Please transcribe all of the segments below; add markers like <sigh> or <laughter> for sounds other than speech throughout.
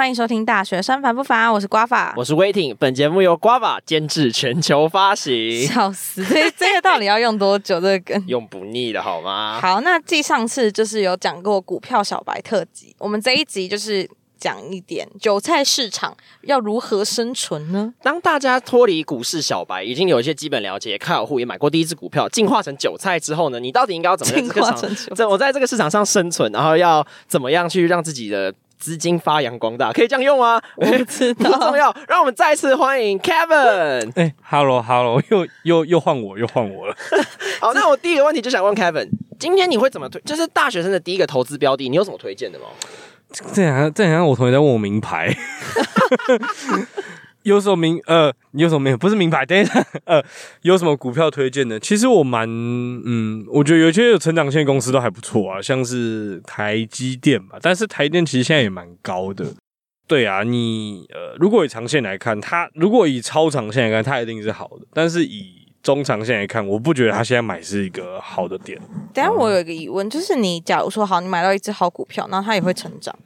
欢迎收听《大学生烦不烦》，我是瓜法。我是威霆，本节目由瓜法监制，全球发行，笑死，这这个到底要用多久？这个梗 <laughs> 用不腻的好吗？好，那继上次就是有讲过股票小白特辑，我们这一集就是讲一点韭菜市场要如何生存呢？当大家脱离股市小白，已经有一些基本了解，开好户也买过第一只股票，进化成韭菜之后呢，你到底应该要怎么进化成韭菜这我在这个市场上生存，然后要怎么样去让自己的资金发扬光大？可以这样用吗？<laughs> 我不知 <laughs> 不重，要，让我们再次欢迎 Kevin。哎、h e l l o Hello，又又又换我，又换我了。<laughs> 好，那我第一个问题就想问 Kevin，今天你会怎么推？就是大学生的第一个投资标的，你有什么推荐的吗？这好像这好像我同学在问我名牌，有什么名呃，有什么名不是名牌？等一下，<laughs> 呃，有什么股票推荐的？其实我蛮嗯，我觉得有些有成长线公司都还不错啊，像是台积电吧，但是台电其实现在也蛮高的。对啊，你呃，如果以长线来看，它如果以超长线来看，它一定是好的，但是以中长线来看，我不觉得它现在买是一个好的点。等下我有一个疑问，就是你假如说好，你买到一只好股票，然后它也会成长，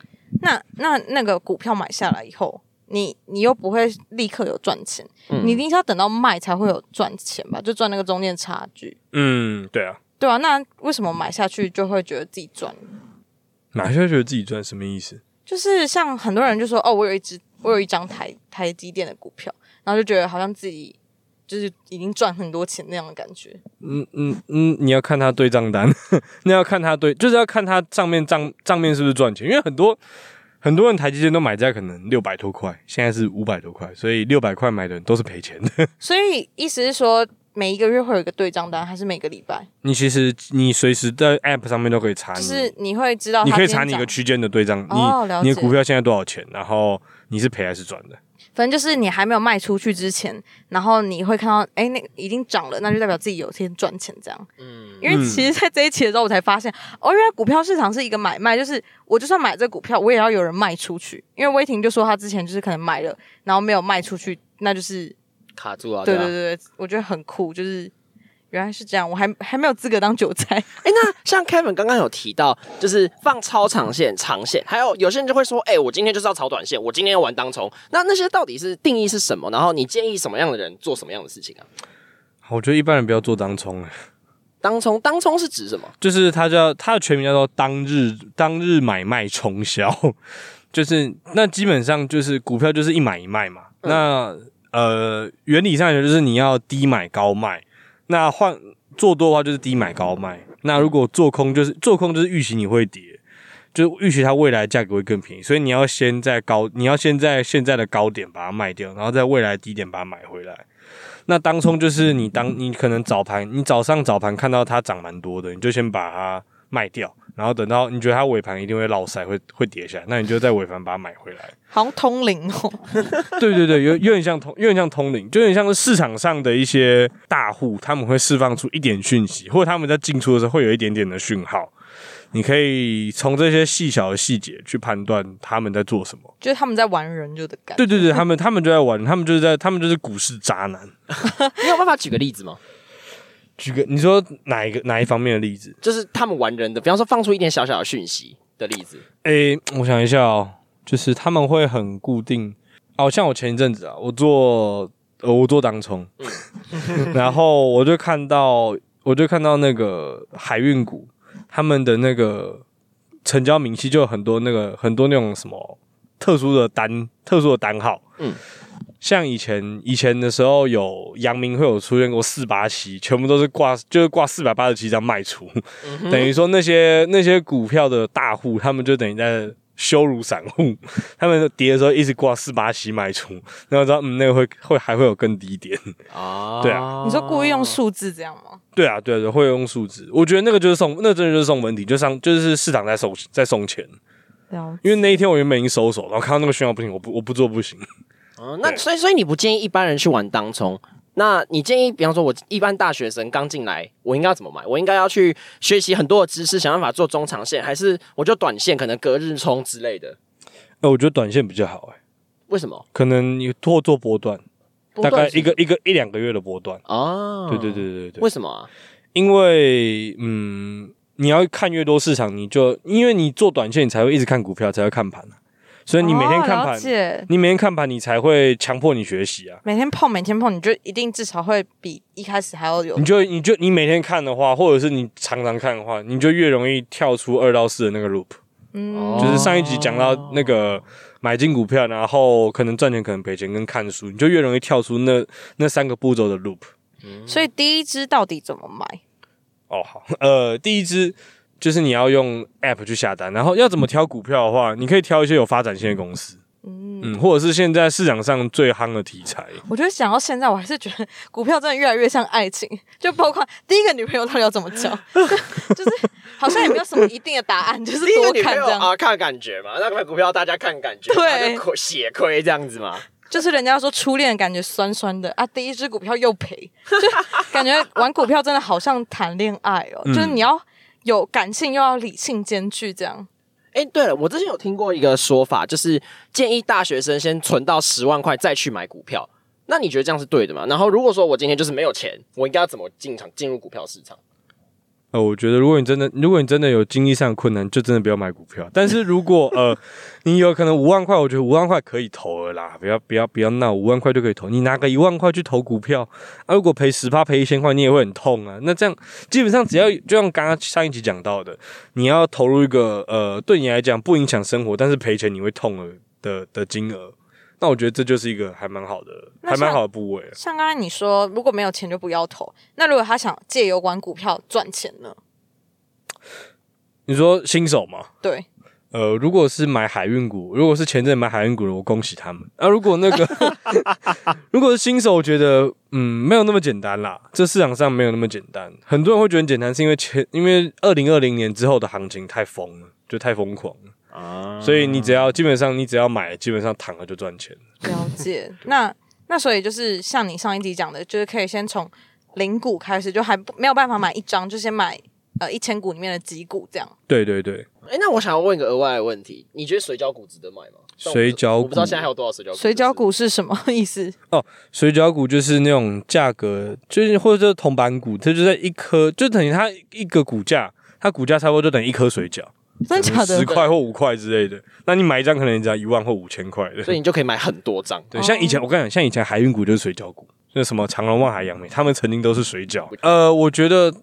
那那那个股票买下来以后，你你又不会立刻有赚钱，嗯你一定是要等到卖才会有赚钱吧？就赚那个中间差距，嗯，对啊，对啊，那为什么买下去就会觉得自己赚？买下去觉得自己赚什么意思？就是像很多人就说，哦，我有一只，我有一张台台积电的股票，然后就觉得好像自己就是已经赚很多钱那样的感觉。嗯嗯嗯，你要看他对账单，<laughs> 那要看他对，就是要看他账面账账面是不是赚钱，因为很多很多人台积电都买在可能六百多块，现在是五百多块，所以六百块买的人都是赔钱的。<laughs> 所以意思是说，每一个月会有一个对账单，还是每个礼拜？你其实你随时在 App 上面都可以查你，就是你会知道，你可以查你一个，区间的对账，哦你你的股票现在多少钱，然后你是赔还是赚的。反正就是你还没有卖出去之前，然后你会看到，哎，那已经涨了，那就代表自己有天赚钱这样。嗯，因为其实，在这一期的时候，我才发现，哦，原来股票市场是一个买卖，就是我就算买这股票，我也要有人卖出去。因为威霆就说他之前就是可能买了，然后没有卖出去，那就是卡住。啊对对对，我觉得很酷，就是原来是这样，我还还没有资格当韭菜。<laughs> 哎，那像 Kevin 刚刚有提到，就是放超长线、长线，还有有些人就会说，哎，我今天就是要炒短线，我今天要玩当冲。那那些到底是定义是什么？然后你建议什么样的人做什么样的事情啊？我觉得一般人不要做当冲了，当冲，当冲是指什么？就是它叫它的全名叫做当日当日买卖冲销，就是那基本上就是股票就是一买一卖嘛。嗯那呃原理上就是你要低买高卖，那换做多的话就是低买高卖。那如果做空就是做空就是预期你会跌，就预期它未来价格会更便宜，所以你要先在高你要先在现在的高点把它卖掉，然后在未来低点把它买回来。那当冲就是你当你可能早盘，你早上早盘看到它涨蛮多的，你就先把它卖掉，然后等到你觉得它尾盘一定会落塞，会会跌下来，那你就在尾盘把它买回来。好像通灵哦，<laughs> 对对对，有有点像通，有点像通灵，就有点像是市场上的一些大户，他们会释放出一点讯息，或者他们在进出的时候会有一点点的讯号，你可以从这些细小的细节去判断他们在做什么。就是他们在玩人就的感觉。对对对，他们他们就在玩，他们就是在，他们就是股市渣男。<laughs> 你有办法举个例子吗？举个，你说哪一个哪一方面的例子？就是他们玩人的，比方说放出一点小小的讯息的例子。诶，我想一下哦，就是他们会很固定，哦，像我前一阵子啊，我做呃我做当冲，<laughs> 然后我就看到我就看到那个海运股，他们的那个成交明细就有很多那个很多那种什么特殊的单特殊的单号，嗯嗯。像以前以前的时候，有阳明会有出现过四八七，全部都是挂 <laughs> 就是挂四百八十七张卖出，等于说那些那些股票的大户，他们就等于在羞辱散户，<laughs> 他们跌的时候一直挂四八七卖出，然后知道嗯那个会会还会有更低点，啊。对啊。你说故意用数字这样吗？对啊对啊对，会用数字，我觉得那个就是送，那真的就是送文体，就上就是市场在送在送钱，了因为那一天我原本已经收手，然后看到那个讯号不行，我不我不做不行，哦，那所以所以你不建议一般人去玩当冲？那你建议，比方说，我一般大学生刚进来，我应该要怎么买？我应该要去学习很多的知识，想办法做中长线，还是我就短线，可能隔日冲之类的？呃，我觉得短线比较好哎、为什么？可能你做做波段，大概一个一个一两个月的波段，哦，对对对对对为什么啊？因为嗯，你要看越多市场，你就因为你做短线，你才会一直看股票，才会看盘啊所以你每天看哦、盘，你每天看盘，你才会强迫你学习啊。每天碰，每天碰，你就一定至少会比一开始还要有你就你就你每天看的话，或者是你常常看的话，你就越容易跳出二到四的那个 loop。嗯，就是上一集讲到那个买进股票，然后可能赚钱，可能赔钱，跟看书，你就越容易跳出那那三个步骤的 loop。所以第一支到底怎么买？哦，好，呃，第一支就是你要用 app 去下单，然后要怎么挑股票的话，你可以挑一些有发展性的公司，嗯，嗯，或者是现在市场上最夯的题材。我觉得想到现在，我还是觉得股票真的越来越像爱情，<laughs> 就包括第一个女朋友到底要怎么交，<laughs> <laughs> 就是好像也没有什么一定的答案，就是第一个多女朋友看这样。啊，看感觉嘛，那个股票大家看感觉，对。血亏这样子嘛。就是人家说初恋感觉酸酸的啊，第一只股票又赔，就感觉玩股票真的好像谈恋爱哦，嗯。就是你要有感性又要理性兼具这样。哎，对了，我之前有听过一个说法，就是建议大学生先存到十万块再去买股票。那你觉得这样是对的吗？然后如果说我今天就是没有钱，我应该要怎么进场进入股票市场？呃，我觉得如果你真的，如果你真的有经济上的困难，就真的不要买股票。但是如果呃，你有可能五万块，我觉得五万块可以投了啦，不要不要不要闹，五万块就可以投。你拿个一万块去投股票，啊，如果赔十趴赔一千块，你也会很痛啊。那这样基本上只要就像刚刚上一集讲到的，你要投入一个呃，对你来讲不影响生活，但是赔钱你会痛的的的金额，那我觉得这就是一个还蛮好的，还蛮好的部位。像刚才你说，如果没有钱就不要投，那如果他想借由玩股票赚钱呢？你说新手吗？对，呃，如果是买海运股，如果是前阵买海运股的，我恭喜他们。啊，如果那个 <laughs> 如果是新手，我觉得嗯没有那么简单啦，这市场上没有那么简单。很多人会觉得很简单，是因为前因为二零二零年之后的行情太疯了，就太疯狂了，啊所以你只要基本上你只要买，基本上躺了就赚钱。了解。那那所以就是像你上一集讲的，就是可以先从零股开始，就还不没有办法买一张，就先买呃一千股里面的几股这样。对对对，哎，那我想要问一个额外的问题，你觉得水饺股值得买吗？水饺股我不知道现在还有多少水饺股。水饺股是什么意思？哦水饺股就是那种价格，就是或者是铜板股，它就在一颗，就等于它一个股价，它股价差不多就等于一颗水饺。<laughs> 真的假的十？块或五块之类的。那你买一张可能只要一万或五千块的。所以你就可以买很多张。对，像以前我跟你讲，像以前海运股就是水饺股，那什么长隆、万海、扬美，他们曾经都是水饺。呃，我觉得，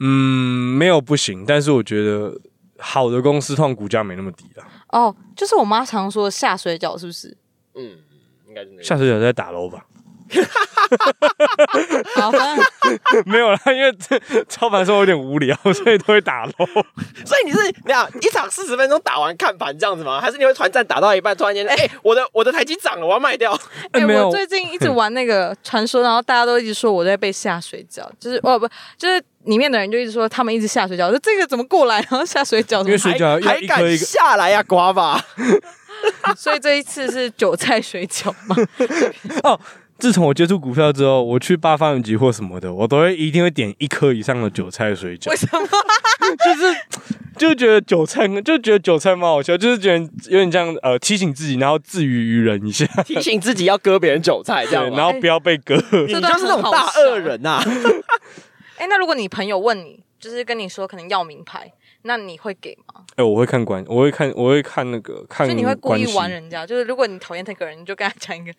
嗯，没有不行，但是我觉得好的公司通常股价没那么低啦。哦，就是我妈常说的下水饺，是不是？嗯，应该是那个。下水饺在打楼吧？好，反正没有啦，因为这操盘生活有点无聊，所以都会打漏。<laughs> 所以你是那样一场四十分钟打完看盘这样子吗？还是你会团战打到一半，突然间，哎、我的我的台积涨了，我要卖掉？哎、没有我最近一直玩那个传说，然后大家都一直说我在被下水饺，就是哦不，就是里面的人就一直说他们一直下水饺，说这个怎么过来，然后下水饺因为水饺还敢下来呀、瓜吧？<laughs> 所以这一次是韭菜水饺嘛？<laughs> 自从我接触股票之后，我去八方云集或什么的，我都会一定会点一颗以上的韭菜水饺为，什么？<laughs> 就是就觉得韭菜就觉得韭菜蛮好笑，就是觉得有点这样呃提醒自己，然后自娱于人一下，提醒自己要割别人韭菜，这对，样？然后不要被割。你就是那种大恶人呐、<laughs> 哎、那如果你朋友问你，就是跟你说可能要名牌，那你会给吗？哎、我会看关，我会看，我会看那个看所以你会故意玩人家，就是如果你讨厌那个人，你就跟他讲一个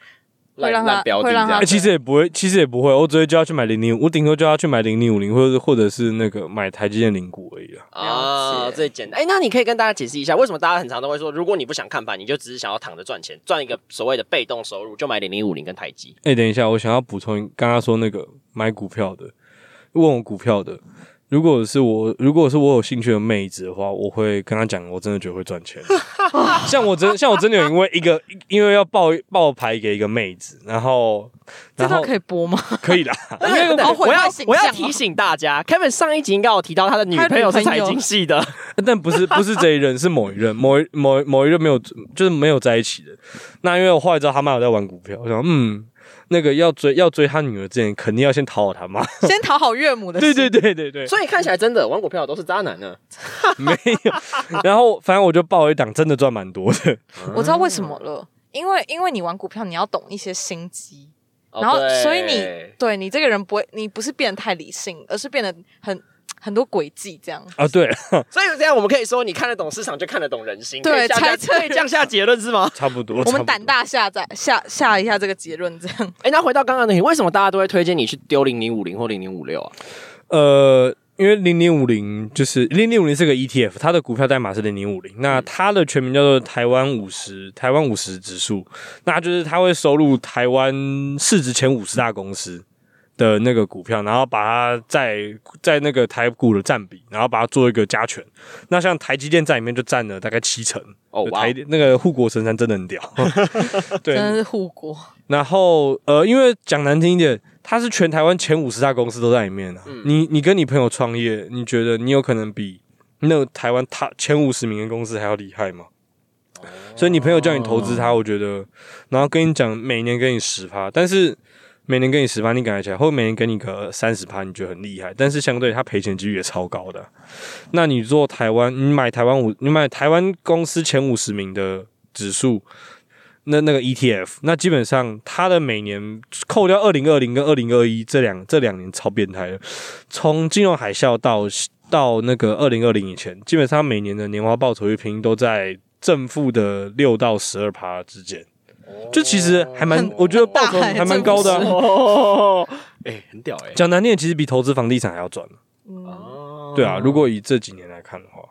会烂让他会让他欸。其实也不会，其实也不会，我只会叫他去买零零，我顶多叫他去买零零五零，或者或者是那个买台积电零股而已了解最简单。哎、那你可以跟大家解释一下，为什么大家很常都会说，如果你不想看盘，你就只是想要躺着赚钱，赚一个所谓的被动收入，就买零零五零跟台积。哎、等一下，我想要补充刚刚说那个买股票的，问我股票的，如果是我，如果是我有兴趣的妹子的话，我会跟她讲，我真的觉得会赚钱。<laughs> 像我真，像我真的有因为一个，因为要报报牌给一个妹子，然后，然后可以播吗？可以啦，<laughs> 因为好毁我要我要提醒大家，Kevin 上一集应该有提到他的女朋友是财经系的，<laughs> 但不是不是这一任，是某一任，某一某某一任没有，就是没有在一起的。那因为我后来知道他妈有在玩股票，我想嗯，那个要追要追他女儿之前，肯定要先讨好他妈。<laughs> 先讨好岳母的对 <laughs> 对对对对，所以看起来真的玩股票的都是渣男呢。<laughs> 没有。然后反正我就报一档，真的赚蛮多的。我知道为什么了，因为因为你玩股票，你要懂一些心机，哦然后所以你对你这个人不会，你不是变得太理性，而是变得很很多轨迹这样。啊，对，<laughs> 所以这样我们可以说，你看得懂市场，就看得懂人心，对猜测可以这样下结论是吗？差不多。我们胆大下载下下一下这个结论，这样 <laughs> 哎，那回到刚刚的题，为什么大家都会推荐你去丢零零五零或零零五六啊？呃，因为零零五零就是零零五零是个 ETF，它的股票代码是零零五零，那它的全名叫做台湾五十台湾五十指数，那就是它会收录台湾市值前五十大公司。的那个股票，然后把它在在那个台股的占比，然后把它做一个加权。那像台积电在里面就占了大概七成。哦，哇台那个护国神山真的很屌。<laughs> 对，真的是护国。然后呃，因为讲难听一点，它是全台湾前五十大公司都在里面啊。你你跟你朋友创业，你觉得你有可能比那台湾他前五十名的公司还要厉害吗？所以你朋友叫你投资它，我觉得，然后跟你讲每年给你十趴，但是每年给你十趴，你感觉起来，或每年给你个三十趴，你觉得很厉害，但是相对它赔钱几率也超高的。那你做台湾，你买台湾五，你买台湾公司前五十名的指数，那那个 ETF，那基本上它的每年扣掉二零二零跟二零二一这两这两年超变态的，从金融海啸到到那个二零二零以前，基本上每年的年化报酬率平均都在正负的六到十二趴之间。就其实还蛮，我觉得报酬还蛮高的啊、<laughs> 哦，哎，很屌哎。讲难听点，其实比投资房地产还要赚。嗯，哦对啊，如果以这几年来看的话，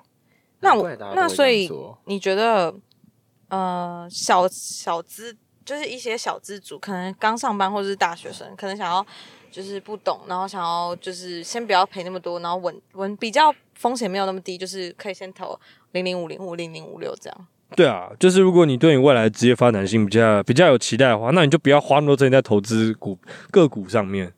那我那所以你觉得，呃，小小资就是一些小资主，可能刚上班或者是大学生，可能想要就是不懂，然后想要就是先不要赔那么多，然后稳稳比较风险没有那么低，就是可以先投零零五零或零零五六这样。对啊，就是如果你对你未来的职业发展性比较比较有期待的话，那你就不要花那么多时间在投资股个股上面，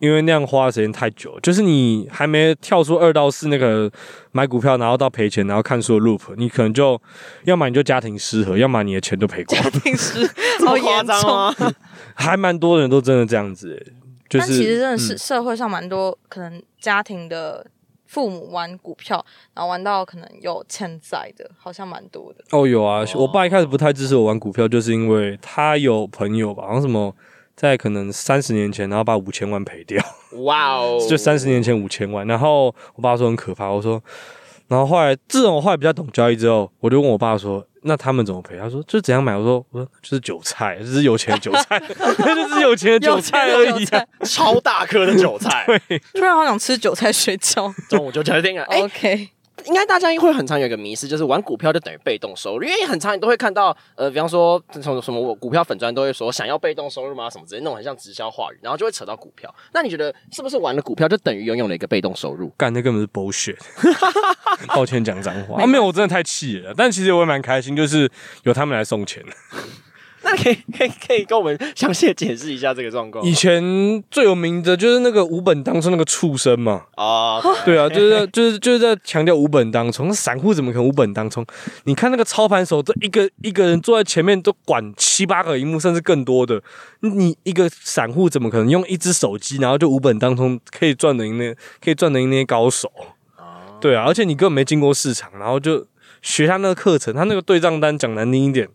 因为那样花的时间太久。就是你还没跳出二到四那个买股票，然后到赔钱，然后看书的 loop，你可能就要么你就家庭失和，要么你的钱都赔光。家庭失好 <laughs> 么夸张严重。吗？<laughs> 还蛮多人都真的这样子、欸，就是但其实真的是嗯社会上蛮多可能家庭的父母玩股票，然后玩到可能有欠债的，好像蛮多的。哦，有啊，我爸一开始不太支持我玩股票，就是因为他有朋友吧，好像什么在可能三十年前，然后把五千万赔掉，哇哦，<laughs> 就三十年前五千万，然后我爸说很可怕，我说，然后后来自从我后来比较懂交易之后，我就问我爸说，那他们怎么赔？他说就怎样买，我说我说就是韭菜，就是有钱的韭菜，<laughs> 就是有钱的韭菜而已、啊。超大颗的韭菜，<laughs> 突然好想吃韭菜水饺。中午就决定了。哎、OK，应该大家会很常有一个迷思，就是玩股票就等于被动收入，因为很常你都会看到，呃，比方说从什么我股票粉砖都会说想要被动收入吗？什么之类那种很像直销话语，然后就会扯到股票。那你觉得是不是玩了股票就等于拥有了一个被动收入？干，那根本是 bullshit。<laughs> 抱歉讲脏话啊，没有，我真的太气了。但其实我也蛮开心，就是有他们来送钱。那可以可以可以跟我们详细的解释一下这个状况以前最有名的就是那个五本当中那个畜生嘛，啊？对。啊，就是就是就是在强调五本当冲，那散户怎么可能五本当冲？你看那个操盘手，这一个一个人坐在前面都管七八个荧幕，甚至更多的，你一个散户怎么可能用一只手机，然后就五本当冲可以赚得赢那可以赚得赢那些高手？对啊，而且你根本没经过市场，然后就学他那个课程，他那个对账单讲难听一点，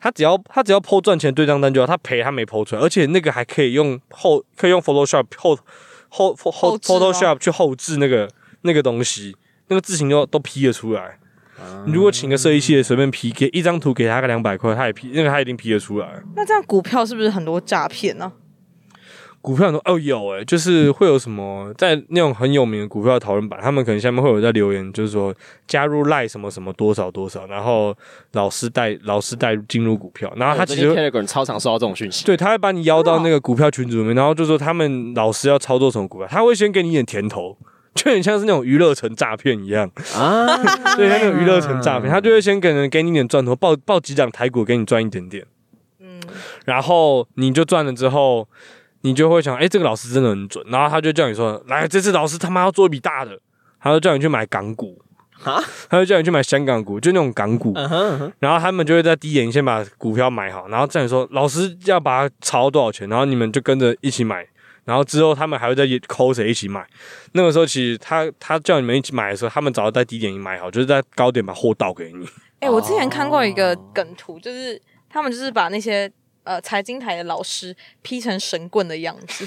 他只要他只要剖赚钱对账单就好，他赔他没剖出来，而且那个还可以用后可以用 Photoshop 后后后 Photoshop 去后置那个那个东西，那个字形都都 P 了出来。你如果请个设计系的随便 P，给一张图给他个两百块，他也 P 那个他一定 P 得出来。那这样股票是不是很多诈骗呢？股票很多哦有诶、就是会有什么在那种很有名的股票讨论版，他们可能下面会有在留言，就是说加入赖什么什么多少多少，然后老师带老师带进入股票，然后他其实超常收到这种讯息，对，他会把你邀到那个股票群组里面，然后就说他们老师要操作什么股票，他会先给你一点甜头，就很像是那种娱乐城诈骗一样。啊，<laughs> 对，他那种娱乐城诈骗，他就会先给人给你一点赚头，报报几档台股给你赚一点点，嗯，然后你就赚了之后，你就会想，哎、这个老师真的很准，然后他就叫你说，来，这次老师他妈要做一笔大的，他就叫你去买港股。哈，他就叫你去买香港股，就那种港股，嗯哼。嗯哼然后他们就会在低点先把股票买好，然后叫你说老师要把它炒多少钱，然后你们就跟着一起买，然后之后他们还会再抠谁一起买。那个时候其实他他叫你们一起买的时候，他们早就在低点已经买好，就是在高点把货倒给你。哎、我之前看过一个哦梗图，就是他们就是把那些呃财经台的老师劈成神棍的样子。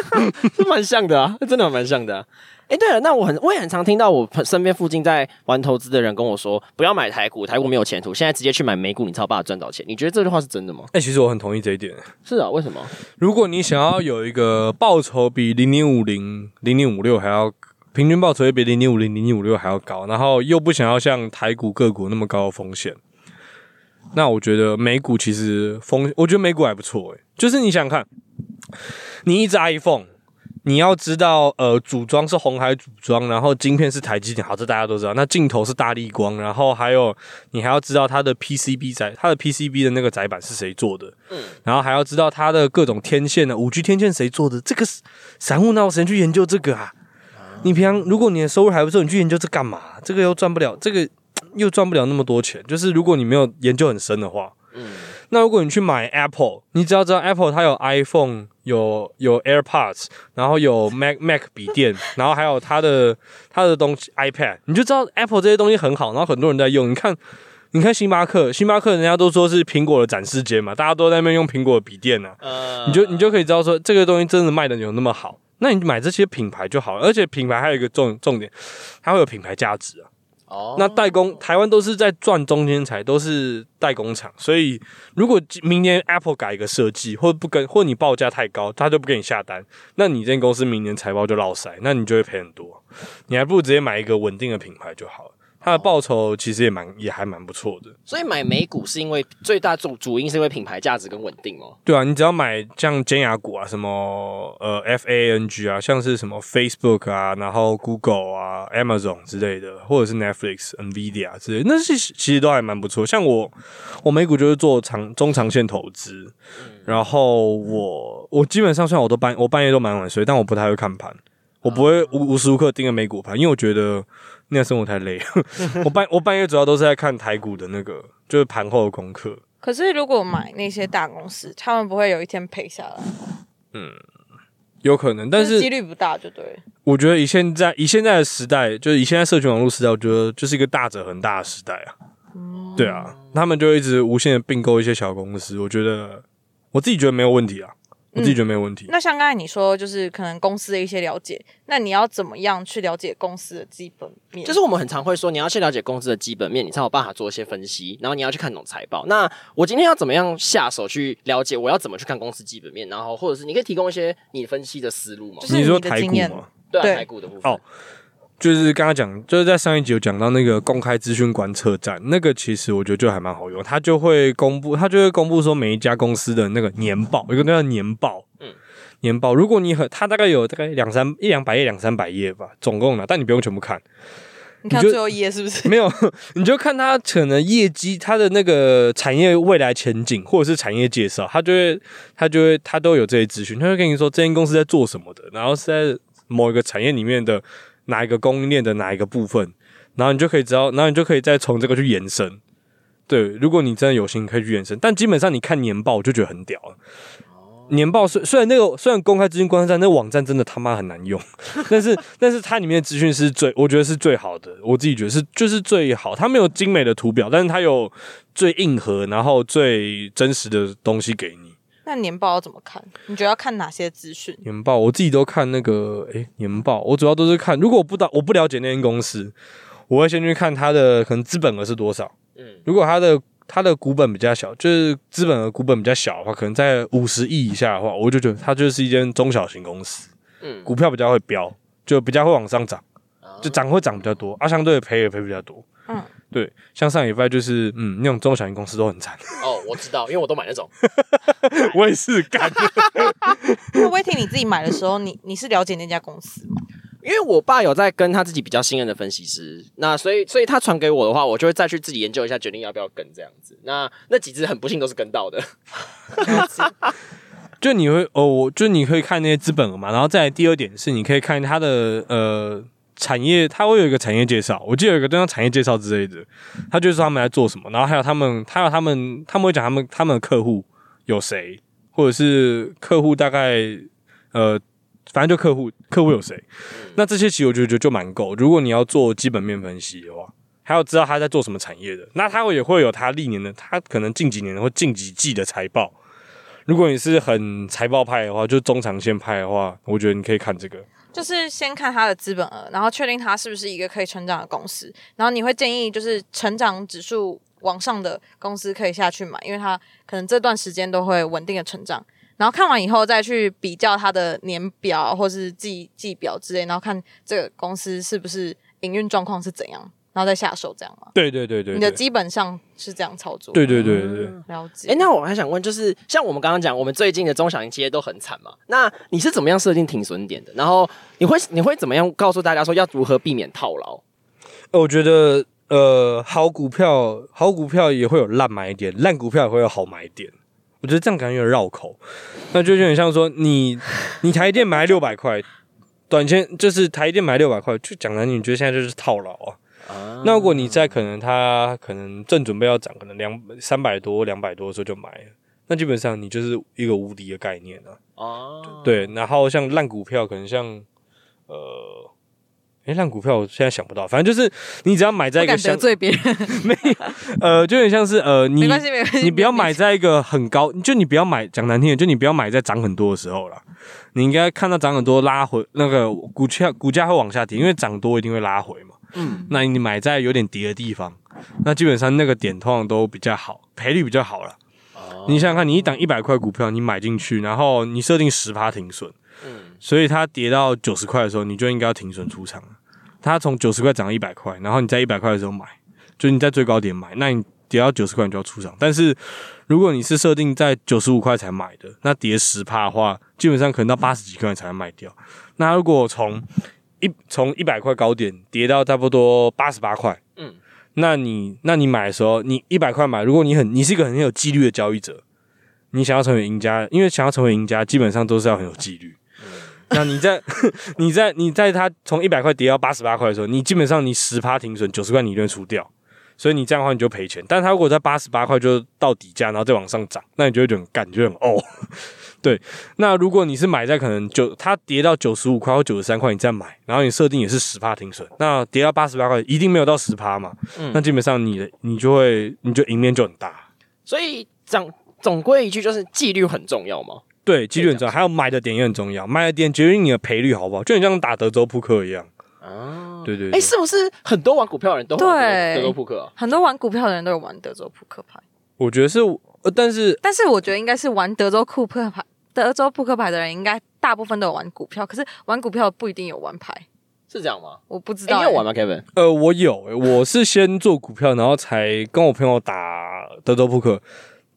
<laughs> 是蛮像的啊，真的蛮像的、啊。<laughs> 哎、对了，那我很我也很常听到我身边附近在玩投资的人跟我说，不要买台股，台股没有前途，现在直接去买美股，你才有办法赚到钱。你觉得这句话是真的吗？哎、其实我很同意这一点。是啊，为什么？如果你想要有一个报酬比零点五零、零点五六还要平均报酬也比零点五零、零点五六还要高，然后又不想要像台股个股那么高的风险，那我觉得美股其实风，我觉得美股还不错诶。就是你想想看，你一只 iPhone。你要知道，呃，组装是红海组装，然后晶片是台积电，好，这大家都知道。那镜头是大力光，然后还有你还要知道它的 PCB 载，它的 PCB 的那个载板是谁做的，嗯然后还要知道它的各种天线呢，五 G 天线谁做的？这个散户哪有时间去研究这个啊？你平常如果你的收入还不错，你去研究这干嘛？这个又赚不了，这个又赚不了那么多钱。就是如果你没有研究很深的话，嗯那如果你去买 Apple，你只要知道 Apple 它有 iPhone，有有 AirPods，然后有 Mac Mac 笔电，然后还有它的它的东西 iPad，你就知道 Apple 这些东西很好，然后很多人在用。你看，你看星巴克，星巴克人家都说是苹果的展示间嘛，大家都在那边用苹果的笔电啊，呃你就你就可以知道说这个东西真的卖的有那么好。那你买这些品牌就好了，而且品牌还有一个重重点，它会有品牌价值啊。那代工台湾都是在赚中间财，都是代工厂，所以如果明年 Apple 改一个设计，或不跟，或你报价太高，他就不给你下单，那你这公司明年财报就落塞，那你就会赔很多。你还不如直接买一个稳定的品牌就好了，它的报酬其实也蛮也还蛮不错的。所以买美股是因为最大主主因是因为品牌价值跟稳定哦。对啊，你只要买像尖牙股啊，什么呃 F A N G 啊，像是什么 Facebook 啊，然后 Google 啊、Amazon 之类的，或者是 Netflix、Nvidia 之类的，那是其实都还蛮不错。像我，我美股就是做长中长线投资，然后我我基本上虽然我都半我半夜都蛮晚睡，但我不太会看盘，我不会无无时无刻盯着美股盘，因为我觉得那样生活太累了。<laughs> 我半我半夜主要都是在看台股的那个就是盘后的功课。可是如果买那些大公司，他们不会有一天赔下来，嗯有可能，但是几率不大，就对。我觉得以现在以现在的时代，就是以现在社群网络时代，我觉得就是一个大者很大的时代啊。对啊，他们就一直无限的并购一些小公司，我觉得我自己觉得没有问题啊，我自己觉得没有问题。那像刚才你说，就是可能公司的一些了解，那你要怎么样去了解公司的基本面？就是我们很常会说，你要去了解公司的基本面，你才有办法做一些分析，然后你要去看懂财报。那我今天要怎么样下手去了解？我要怎么去看公司基本面？然后或者是你可以提供一些你分析的思路吗？就是你说经验台股吗？对啊，对台股的部分。哦就是刚刚讲，就是在上一集有讲到那个公开资讯观测站，那个其实我觉得就还蛮好用，它就会公布，它就会公布说每一家公司的那个年报，有一个那叫年报，嗯嗯，年报，如果你很，它大概有大概两三一两百页、两三百页吧，总共的，但你不用全部看，你看最后一页是不是？<laughs> 没有，你就看它可能业绩，它的那个产业未来前景，或者是产业介绍，它就会，它就会，它都有这些资讯，它会跟你说这间公司在做什么的，然后是在某一个产业里面的哪一个供应链的哪一个部分，然后你就可以知道，然后你就可以再从这个去延伸。对，如果你真的有心，可以去延伸，但基本上你看年报，我就觉得很屌。年报虽虽然那个虽然公开资讯观站那网站真的他妈很难用，<laughs> 但是但是它里面的资讯是最我觉得是最好的，我自己觉得是就是最好。它没有精美的图表，但是它有最硬核，然后最真实的东西给你。那年报要怎么看？你觉得要看哪些资讯？年报我自己都看那个诶、年报，我主要都是看，如果我不到我不了解那间公司，我会先去看它的可能资本额是多少。嗯，如果它的它的股本比较小，就是资本额股本比较小的话，可能在五十亿以下的话，我就觉得它就是一间中小型公司，嗯股票比较会飙，就比较会往上涨，就涨会涨比较多，啊，相对赔也赔比较多。嗯，对，像上礼拜就是嗯，那种中小型公司都很惨，哦，我知道，因为我都买那种。<laughs> 我也是干。那威霆你自己买的时候，你你是了解那家公司吗？因为我爸有在跟他自己比较信任的分析师，那所以所以他传给我的话，我就会再去自己研究一下，决定要不要跟这样子。那那几只很不幸都是跟到的。<laughs> <laughs> 就你会哦，我就你可以看那些资本额嘛，然后再来第二点是，你可以看它的呃产业，它会有一个产业介绍，我记得有一个东西产业介绍之类的，他就说他们在做什么，然后还有他们，还有他们，他们会讲他们他们的客户有谁，或者是客户大概呃，反正就客户客户有谁，那这些其实我觉得就蛮够。如果你要做基本面分析的话，还要知道他在做什么产业的，那他也会有他历年的，他可能近几年或近几季的财报。如果你是很财报派的话，就中长线派的话，我觉得你可以看这个。就是先看它的资本额，然后确定它是不是一个可以成长的公司，然后你会建议就是成长指数往上的公司可以下去买，因为它可能这段时间都会稳定的成长。然后看完以后再去比较它的年表或是季季表之类，然后看这个公司是不是营运状况是怎样，然后再下手这样吗？对对对对，你的基本上是这样操作。对对对对对。了解。哎，那我还想问，就是像我们刚刚讲，我们最近的中小型企业都很惨嘛？那你是怎么样设定停损点的？然后你会你会怎么样告诉大家说要如何避免套牢？呃我觉得呃，好股票好股票也会有烂买点，烂股票也会有好买点。我觉得这样感觉有点绕口，那就有点像说你你台电买六百块，短线就是台电买六百块，就讲难听，你觉得现在就是套牢啊？啊那如果你在可能它可能正准备要涨，可能两三百多、两百多的时候就买了，那基本上你就是一个无敌的概念啊。哦，对，然后像烂股票，可能像呃，哎，烂股票我现在想不到，反正就是你只要买在一个相得罪别人，<laughs> 没呃，就有点像是呃，你没关系，没关系。你不要买在一个很高，就你不要买讲难听点，就你不要买在涨很多的时候啦。你应该看到涨很多拉回，那个股价股价会往下跌，因为涨多一定会拉回嘛。嗯，那你买在有点跌的地方，那基本上那个点通常都比较好，赔率比较好了。哦你想想看，你一档一百块股票，你买进去，然后你设定十趴停损，嗯所以它跌到九十块的时候，你就应该要停损出场了。它从九十块涨到一百块，然后你在一百块的时候买，就你在最高点买，那你跌到九十块你就要出场。但是如果你是设定在九十五块才买的，那跌十趴的话，基本上可能到八十几块才能卖掉。那如果从一从一百块高点跌到差不多八十八块，嗯那你那你买的时候，你一百块买，如果你很你是一个很有纪律的交易者，你想要成为赢家，因为想要成为赢家，基本上都是要很有纪律。那你在 <laughs> 你在你在它从一百块跌到八十八块的时候，你基本上你十趴停损，九十块你一定会出掉，所以你这样的话你就赔钱。但它如果在八十八块就到底价，然后再往上涨，那你就会觉得很干，你就很哦。对，那如果你是买在可能九，它跌到九十五块或九十三块，你再买，然后你设定也是十趴停损，那跌到八十八块一定没有到十趴嘛，嗯那基本上你的你就会你就赢面就很大。所以总总归一句就是纪律很重要嘛。对，纪律很重要，还有买的点也很重要，买的点决定你的赔率好不好，就很像打德州扑克一样。啊，哎，对对哎，是不是很多玩股票的人都会玩对德州扑克啊？很多玩股票的人都有玩德州扑克牌，我觉得是，呃，但是但是我觉得应该是玩德州扑克牌。德州扑克牌的人应该大部分都有玩股票，可是玩股票不一定有玩牌，是这样吗？我不知道、你有玩吗，Kevin？呃，我有、欸，我是先做股票，然后才跟我朋友打德州扑克，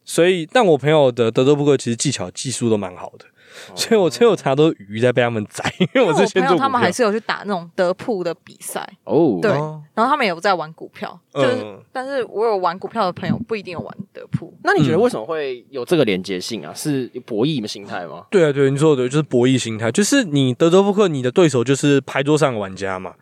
所以，但我朋友的德州扑克其实技巧技术都蛮好的，所以我最后查都鱼在被他们宰，因为我我是先做他们还是有去打那种德扑的比赛，哦，对哦然后他们也有在玩股票，就是，嗯但是我有玩股票的朋友不一定有玩德扑。那你觉得为什么会有这个连接性啊？是博弈的心态吗？对啊，对，你说的对，就是博弈心态，就是你德州扑克，你的对手就是牌桌上的玩家嘛。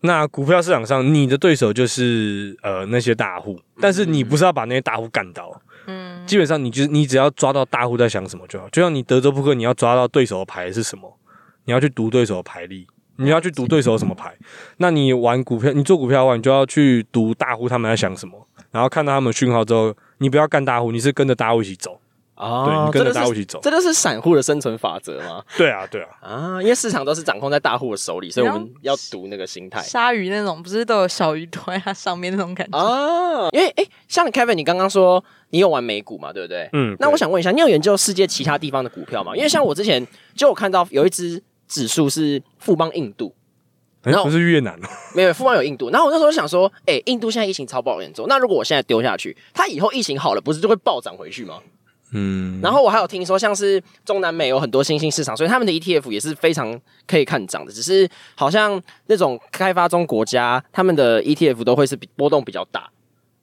那股票市场上，你的对手就是呃那些大户，但是你不是要把那些大户干倒，嗯，基本上你就是你只要抓到大户在想什么就好。就像你德州扑克，你要抓到对手的牌是什么，你要去读对手的牌力，你要去读对手什么牌。那你玩股票，你做股票的话，你就要去读大户他们在想什么，然后看到他们讯号之后，你不要干大户，你是跟着大户一起走，啊对你跟着大户一起走。这就是散户的生存法则吗？<laughs> 对啊，对啊。啊，因为市场都是掌控在大户的手里，所以我们要读那个心态鲨鱼那种不是都有小鱼拖在它上面那种感觉？啊。因为哎，像 Kevin，你刚刚说你有玩美股嘛，对不对？嗯，那我想问一下，你有研究世界其他地方的股票吗？因为像我之前就有看到有一只指数是富邦印度，然后哎不是越南哦，没有富邦有印度，然后我那时候想说，哎、印度现在疫情超爆严重，那如果我现在丢下去，它以后疫情好了，不是就会暴涨回去吗？嗯，然后我还有听说，像是中南美有很多新兴市场，所以他们的 ETF 也是非常可以看涨的。只是好像那种开发中国家，他们的 ETF 都会是比波动比较大。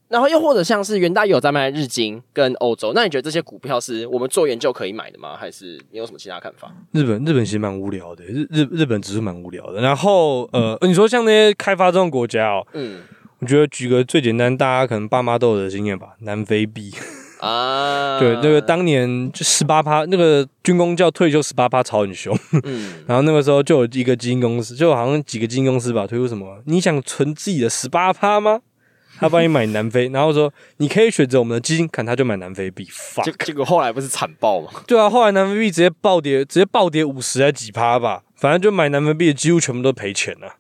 然后又或者像是元大有在卖日经跟欧洲，那你觉得这些股票是我们做研究可以买的吗？还是你有什么其他看法？日本日本其实蛮无聊的，日日日本只是蛮无聊的。然后呃，你说像那些开发中的国家哦，嗯我觉得举个最简单，大家可能爸妈都有的经验吧，南非币。啊，<laughs> 对，那个当年就十八趴，那个军工教退休十八趴炒很凶，嗯。<laughs> 然后那个时候就有一个基金公司，就好像几个基金公司吧推出什么，你想存自己的十八趴吗？<laughs> 他帮你买南非，然后说你可以选择我们的基金，看他就买南非币，结结果后来不是惨爆吗？对啊，后来南非币直接暴跌，直接暴跌五十还几趴吧，反正就买南非币的几乎全部都赔钱了、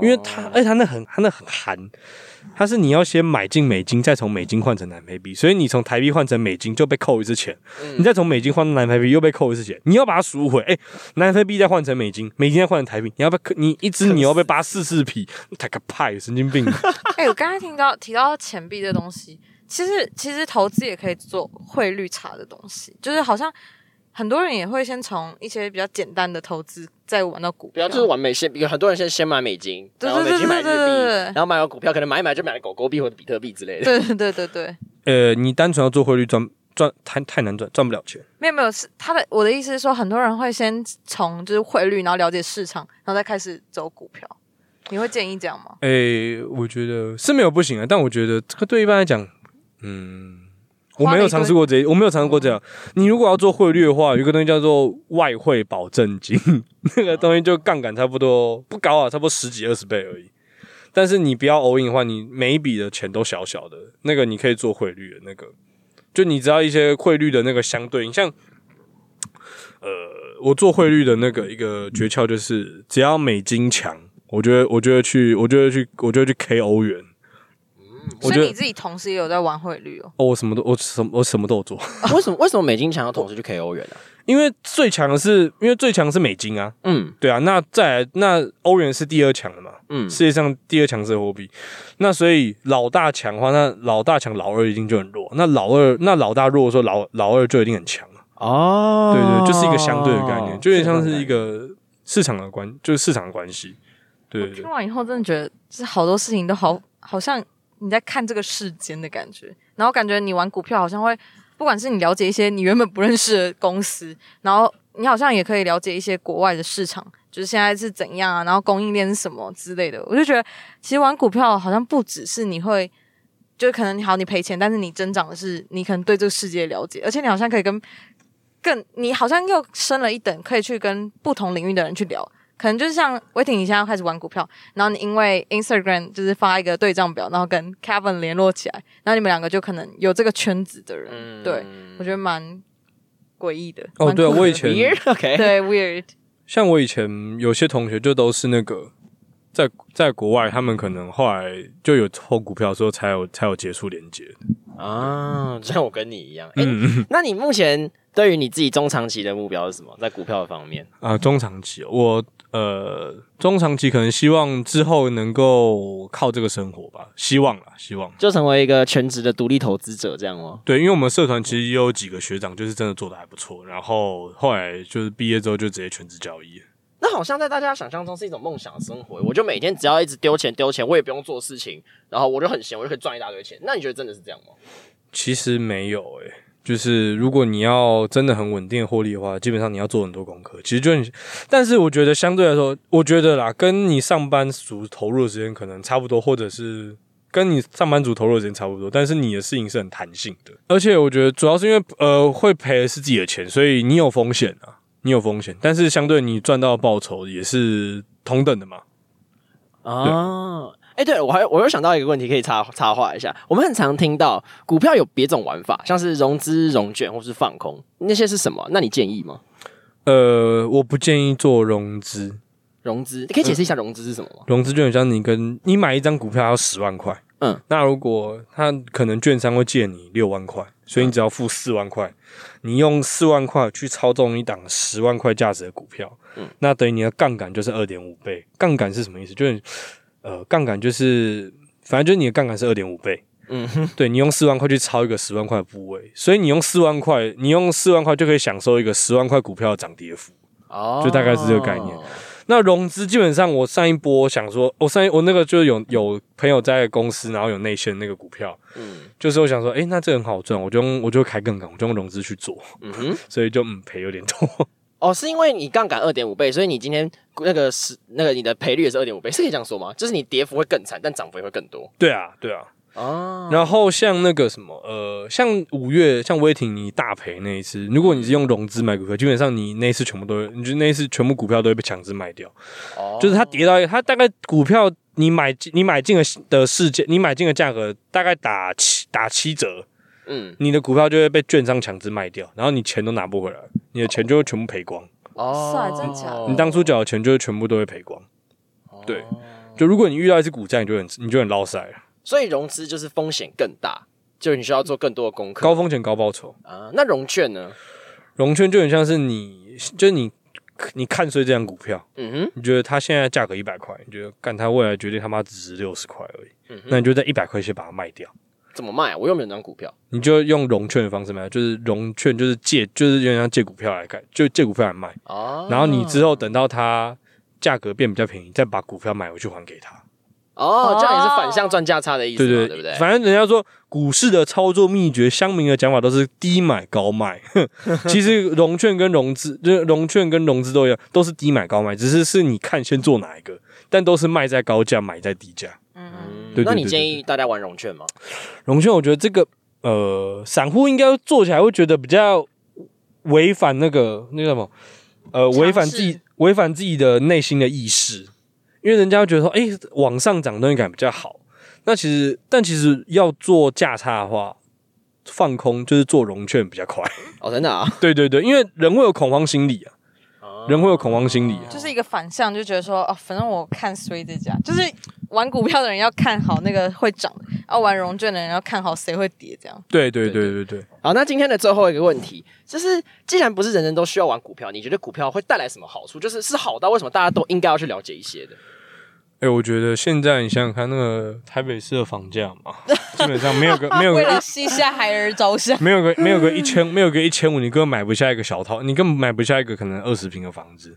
因为他，而且他那很，他那很寒，他是你要先买进美金，再从美金换成南非币，所以你从台币换成美金就被扣一次钱，你再从美金换成南非币又被扣一次钱，你要把它赎回，哎、南非币再换成美金，美金再换成台币，你要不要你一只牛要被扒四次皮，太个派，神经病！<laughs> 哎、我刚才听到提到钱币这东西，其实其实投资也可以做汇率差的东西，就是好像很多人也会先从一些比较简单的投资，再玩到股票，不要就是玩美先，有很多人先先买美金，对然后美金买日币，然后买完股票，可能买一买就买了狗狗币或者比特币之类的。对对对对对，呃，你单纯要做汇率赚赚太太难赚，赚不了钱。没有没有，是他的我的意思是说，很多人会先从就是汇率，然后了解市场，然后再开始走股票。你会建议这样吗？诶、我觉得是没有不行啊，但我觉得这个对一般来讲，嗯，我没有尝试过这，我没有尝试过这样。你如果要做汇率的话，有一个东西叫做外汇保证金，<laughs> 那个东西就杠杆差不多不高啊，差不多十几二十倍而已。但是你不要 all in 的话，你每一笔的钱都小小的，那个你可以做汇率的那个，就你知道一些汇率的那个相对应，像呃，我做汇率的那个一个诀窍就是，只要美金强，我觉得我觉得去，我觉得去，我觉得去 K 欧元。我觉得所以你自己同时也有在玩汇率哦。哦，我什么都我什么我什么都有做，<laughs> 为什么为什么美金强要同时去 K 欧元啊？因为最强的是因为最强的是美金啊，嗯。对啊，那再来那欧元是第二强的嘛，嗯。世界上第二强势的货币，那所以老大强的话，那老大强老二一定就很弱，那老二那老大弱的时候，老老二就一定很强了，哦。对对，就是一个相对的概念，就有点像是一个市场的关，就是市场的关系，对对对。听。完以后，真的觉得就是好多事情都好，好像你在看这个世间的感觉。然后感觉你玩股票好像会，不管是你了解一些你原本不认识的公司，然后你好像也可以了解一些国外的市场，就是现在是怎样啊，然后供应链是什么之类的。我就觉得，其实玩股票好像不只是你会。就可能你好，你赔钱，但是你增长的是你可能对这个世界了解，而且你好像可以跟更，你好像又升了一等，可以去跟不同领域的人去聊。可能就是像威霆，你现在要开始玩股票，然后你因为 Instagram 就是发一个对账表，然后跟 Kevin 联络起来，然后你们两个就可能有这个圈子的人，嗯。对我觉得蛮诡异的。哦对啊我以前 <laughs> Weird 对 weird，像我以前有些同学就都是那个在在国外，他们可能后来就有投股票的时候才有才有接触连接。啊，就像我跟你一样。哎、嗯那你目前对于你自己中长期的目标是什么？在股票的方面？啊，中长期哦我呃中长期可能希望之后能够靠这个生活吧，希望啦，希望。就成为一个全职的独立投资者，这样吗？对，因为我们社团其实也有几个学长，就是真的做的还不错，然后后来就是毕业之后就直接全职交易。那好像在大家想象中是一种梦想的生活。我就每天只要一直丢钱丢钱，我也不用做事情，然后我就很闲，我就可以赚一大堆钱。那你觉得真的是这样吗？其实没有诶、就是如果你要真的很稳定获利的话，基本上你要做很多功课。其实就你，但是我觉得相对来说，我觉得啦，跟你上班族投入的时间可能差不多，或者是跟你上班族投入的时间差不多，但是你的事情是很弹性的。而且我觉得主要是因为呃会赔的是自己的钱，所以你有风险啊，你有风险，但是相对你赚到的报酬也是同等的嘛。啊，哎、对我还我又想到一个问题，可以插插话一下。我们很常听到股票有别种玩法，像是融资、融券或是放空，那些是什么？那你建议吗？呃，我不建议做融资，融资，你可以解释一下融资是什么吗？融资就很像你跟你买一张股票要十万块，嗯，那如果他可能券商会借你六万块，所以你只要付四万块，你用四万块去操纵一档十万块价值的股票，嗯，那等于你的杠杆就是二点五倍。杠杆是什么意思？就是呃，杠杆就是反正就是你的杠杆是二点五倍。嗯哼，对你用四万块去抄一个十万块的部位，所以你用四万块，你用四万块就可以享受一个十万块股票的涨跌幅。哦就大概是这个概念那融资基本上，我上一波想说，我上一我那个就是有有朋友在公司，然后有内线那个股票，嗯就是我想说，诶，那这个很好赚，我就用我就开杠杆，我就用融资去做，嗯哼，<laughs> 所以就嗯赔有点多。哦，是因为你杠杆二点五倍，所以你今天那个是那个你的赔率也是二点五倍，是可以这样说吗？就是你跌幅会更惨，但涨幅也会更多。对啊，对啊，哦，然后像那个什么，呃，像五月像威霆你大赔那一次，如果你是用融资买股票，基本上你那一次全部都会，你就那一次全部股票都会被强制卖掉。哦。就是它跌到一个，它大概股票你买进你买进的的市价，你买进的价格大概打七打七折，嗯。你的股票就会被券商强制卖掉，然后你钱都拿不回来，你的钱就会全部赔光，哦。真假？的你当初缴的钱就会全部都会赔光。哦。对就如果你遇到一次股灾，你就很你就很捞塞了，所以融资就是风险更大，就你需要做更多的功课。高风险高报酬。啊，那融券呢？融券就很像是你，就是你你看衰这张股票，嗯哼，你觉得它现在价格一百块，你觉得干它未来绝对他妈只值六十块而已，那你就在一百块先把它卖掉。怎么卖啊？我又没有那张股票。你就用融券的方式卖，就是融券，就是借，就是有点像借股票来干，就借股票来卖。哦，然后你之后等到它价格变比较便宜，再把股票买回去还给他。哦，这样也是反向赚价差的意思嘛，对对对不对？反正人家说股市的操作秘诀，乡民的讲法都是低买高卖。<laughs> 其实融券跟融资，就融券跟融资都一样，都是低买高卖，只是是你看先做哪一个，但都是卖在高价，买在低价。嗯，嗯对对那你建议大家玩融券吗？融券，我觉得这个呃，散户应该做起来会觉得比较违反那个那个什么，呃，违反自己违反自己的内心的意识，因为人家会觉得说，哎、往上涨的东西感比较好。那其实，但其实要做价差的话，放空就是做融券比较快。哦，真的啊，<laughs> 对对对，因为人会有恐慌心理啊，人会有恐慌心理啊。就是一个反向，就觉得说哦，反正我看衰这家，就是玩股票的人要看好那个会涨的，要玩融券的人要看好谁会跌，这样。对对对对对对，好，那今天的最后一个问题就是，既然不是人人都需要玩股票，你觉得股票会带来什么好处？就是是好到为什么大家都应该要去了解一些的？哎、我觉得现在你想想看，那个台北市的房价嘛，<laughs> 基本上没有个 <laughs> 没有个为了西夏孩儿着想，没有个 <laughs> 没有个一千没有个一千五，你根本买不下一个小套，你根本买不下一个可能二十平的房子。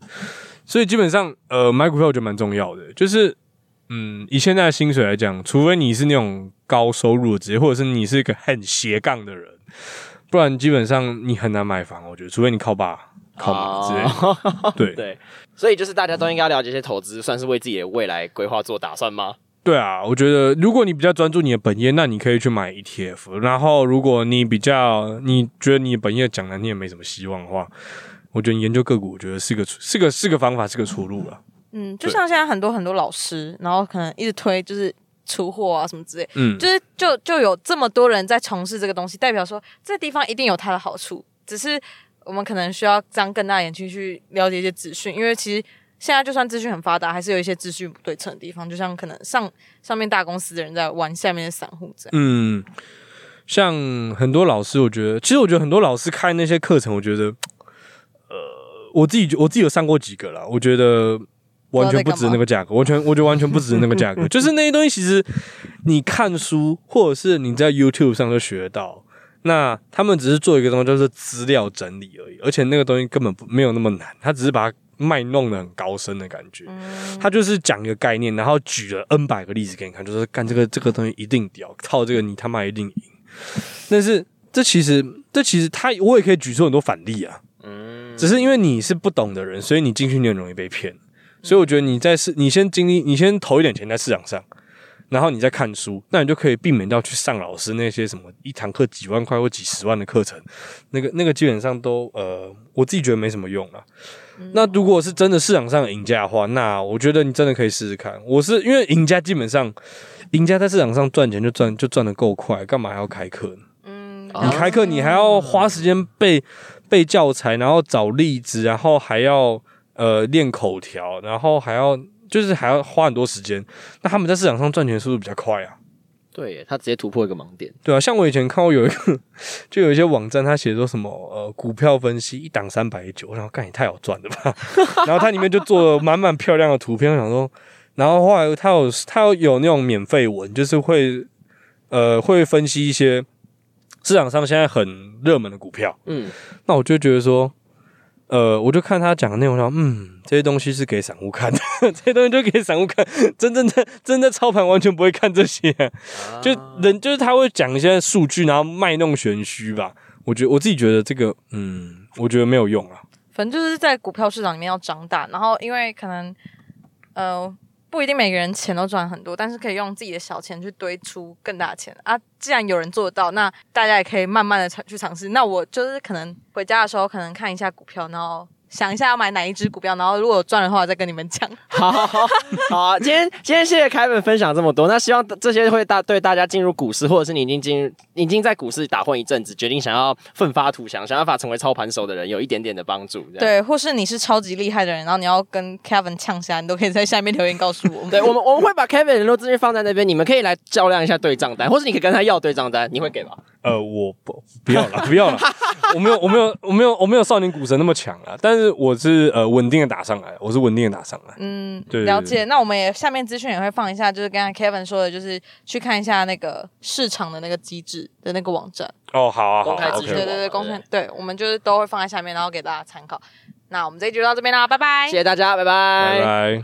所以基本上，呃，买股票我觉得蛮重要的。就是，嗯，以现在的薪水来讲，除非你是那种高收入的职业，或者是你是一个很斜杠的人，不然基本上你很难买房。我觉得，除非你靠爸靠妈之类的。哦对对，所以就是大家都应该了解一些投资，算是为自己的未来规划做打算吗？对啊，我觉得如果你比较专注你的本业，那你可以去买 ETF。然后，如果你比较你觉得你本业讲难听也没什么希望的话，我觉得研究个股，我觉得是个是个 <laughs> 是个方法，是个出路了。嗯，就像现在很多很多老师，然后可能一直推就是出货啊什么之类，嗯，就是就就有这么多人在从事这个东西，代表说这地方一定有它的好处，只是我们可能需要张更大眼睛去了解一些资讯，因为其实现在就算资讯很发达，还是有一些资讯不对称的地方，就像可能上上面大公司的人在玩下面的散户这样。嗯，像很多老师，我觉得，其实我觉得很多老师开那些课程，我觉得，呃，我自己我自己有上过几个啦，我觉得完全不值那个价格，完全我觉得完全不值那个价格。<laughs> 就是那些东西，其实你看书或者是你在 YouTube 上就学得到。那他们只是做一个东西，就是资料整理而已，而且那个东西根本不没有那么难，他只是把它卖弄的很高深的感觉。他就是讲一个概念，然后举了 N 百个例子给你看，就是干这个这个东西一定屌，靠这个你他妈一定赢。但是这其实这其实他我也可以举出很多反例啊，嗯，只是因为你是不懂的人，所以你进去你很容易被骗。所以我觉得你在市，你先经历，你先投一点钱在市场上，然后你再看书，那你就可以避免掉去上老师那些什么一堂课几万块或几十万的课程，那个那个基本上都呃，我自己觉得没什么用了。那如果是真的市场上赢家的话，那我觉得你真的可以试试看。我是因为赢家基本上，赢家在市场上赚钱就赚就赚的够快，干嘛还要开课呢？嗯，啊你开课你还要花时间背背教材，然后找例子，然后还要呃练口条，然后还要就是还要花很多时间。那他们在市场上赚钱速度比较快啊，对耶，他直接突破一个盲点。对啊，像我以前看过有一个，<laughs> 就有一些网站，他写说什么呃股票分析一档三百九，然后干也太好赚了吧，<laughs> 然后它里面就做了满满漂亮的图片，我想说，然后后来他有他有有那种免费文，就是会呃会分析一些市场上现在很热门的股票，嗯，那我就觉得说，呃，我就看他讲的内容，说嗯，这些东西是给散户看的，<laughs> 这些东西就给散户看，真正的真正的操盘完全不会看这些，就人就是他会讲一些数据，然后卖弄玄虚吧。我觉得我自己觉得这个，嗯，我觉得没有用啊。反正就是在股票市场里面要长大，然后因为可能呃不一定每个人钱都赚很多，但是可以用自己的小钱去堆出更大的钱啊。既然有人做到，那大家也可以慢慢的去尝试。那我就是可能回家的时候，可能看一下股票，然后。想一下要买哪一只股票，然后如果赚的话，再跟你们讲。好，好，好啊！今天今天谢谢凯文分享这么多，那希望这些会大对大家进入股市，或者是你已经进已经在股市打混一阵子，决定想要奋发图强，想办法成为操盘手的人，有一点点的帮助。对，或是你是超级厉害的人，然后你要跟 Kevin 呛下，你都可以在下面留言告诉我。对，我们我们会把 Kevin 联络资讯放在那边，你们可以来较量一下对账单，或是你可以跟他要对账单，你会给吗？呃，我不不要了，不要了，我没有，我没有，我没有，我没有少年股神那么强啊，但是我是呃稳定的打上来，我是稳定的打上来。嗯，对，了解。那我们也下面资讯也会放一下，就是刚刚 Kevin 说的，就是去看一下那个市场的那个机制的那个网站。哦，好啊，公开资讯，对对对，公开，对，我们就是都会放在下面，然后给大家参考。那我们这一集就到这边啦，拜拜，谢谢大家，拜拜，拜拜。